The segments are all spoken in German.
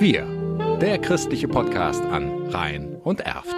Wir, der christliche Podcast an Rhein und Erft.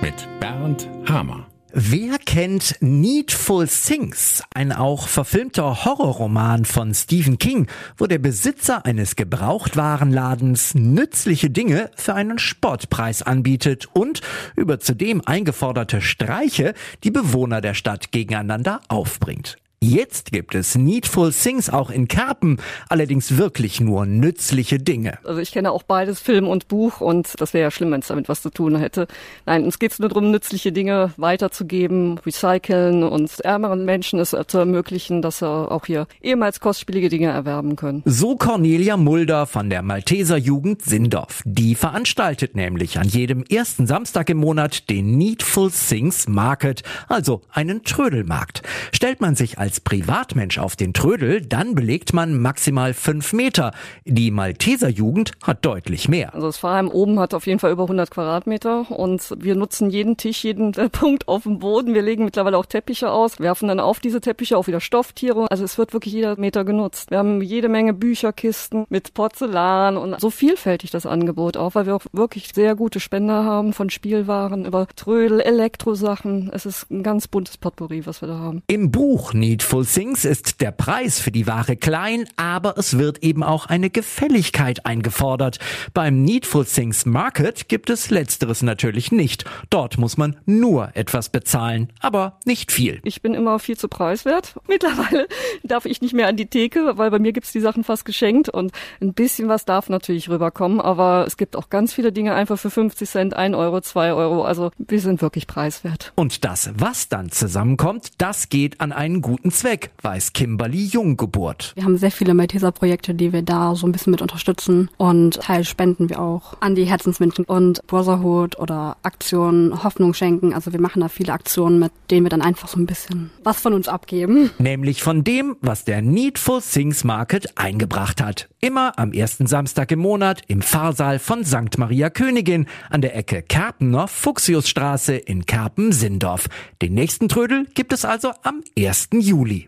Mit Bernd Hamer. Wer kennt Needful Things, ein auch verfilmter Horrorroman von Stephen King, wo der Besitzer eines Gebrauchtwarenladens nützliche Dinge für einen Sportpreis anbietet und über zudem eingeforderte Streiche die Bewohner der Stadt gegeneinander aufbringt. Jetzt gibt es Needful Things auch in Kerpen, allerdings wirklich nur nützliche Dinge. Also ich kenne auch beides, Film und Buch, und das wäre ja schlimm, wenn es damit was zu tun hätte. Nein, uns geht es nur darum, nützliche Dinge weiterzugeben, recyceln und ärmeren Menschen es zu ermöglichen, dass sie auch hier ehemals kostspielige Dinge erwerben können. So Cornelia Mulder von der Malteser Jugend Sindorf. Die veranstaltet nämlich an jedem ersten Samstag im Monat den Needful Things Market, also einen Trödelmarkt. Stellt man sich als als Privatmensch auf den Trödel, dann belegt man maximal fünf Meter. Die Malteser Jugend hat deutlich mehr. Also das Pfarrheim oben hat auf jeden Fall über 100 Quadratmeter und wir nutzen jeden Tisch, jeden Punkt auf dem Boden. Wir legen mittlerweile auch Teppiche aus, werfen dann auf diese Teppiche auch wieder Stofftiere. Also es wird wirklich jeder Meter genutzt. Wir haben jede Menge Bücherkisten mit Porzellan und so vielfältig das Angebot auch, weil wir auch wirklich sehr gute Spender haben von Spielwaren über Trödel, Elektrosachen. Es ist ein ganz buntes Potpourri, was wir da haben. Im Buch Need Needful Things ist der Preis für die Ware klein, aber es wird eben auch eine Gefälligkeit eingefordert. Beim Needful Things Market gibt es letzteres natürlich nicht. Dort muss man nur etwas bezahlen, aber nicht viel. Ich bin immer viel zu preiswert. Mittlerweile darf ich nicht mehr an die Theke, weil bei mir gibt's die Sachen fast geschenkt und ein bisschen was darf natürlich rüberkommen, aber es gibt auch ganz viele Dinge einfach für 50 Cent, 1 Euro, 2 Euro. Also wir sind wirklich preiswert. Und das, was dann zusammenkommt, das geht an einen guten Zweck, weiß Kimberly Junggeburt. Wir haben sehr viele Malteser-Projekte, die wir da so ein bisschen mit unterstützen und Teil spenden wir auch an die Herzensmenschen und Brotherhood oder Aktionen Hoffnung schenken. Also wir machen da viele Aktionen, mit denen wir dann einfach so ein bisschen was von uns abgeben. Nämlich von dem, was der Needful Things Market eingebracht hat. Immer am ersten Samstag im Monat im Pfarrsaal von St. Maria Königin an der Ecke Kerpener Fuchsiusstraße in Kerpen-Sindorf. Den nächsten Trödel gibt es also am 1. Juli. Juli.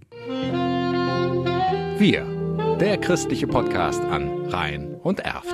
Wir, der christliche Podcast an Rhein und Erft.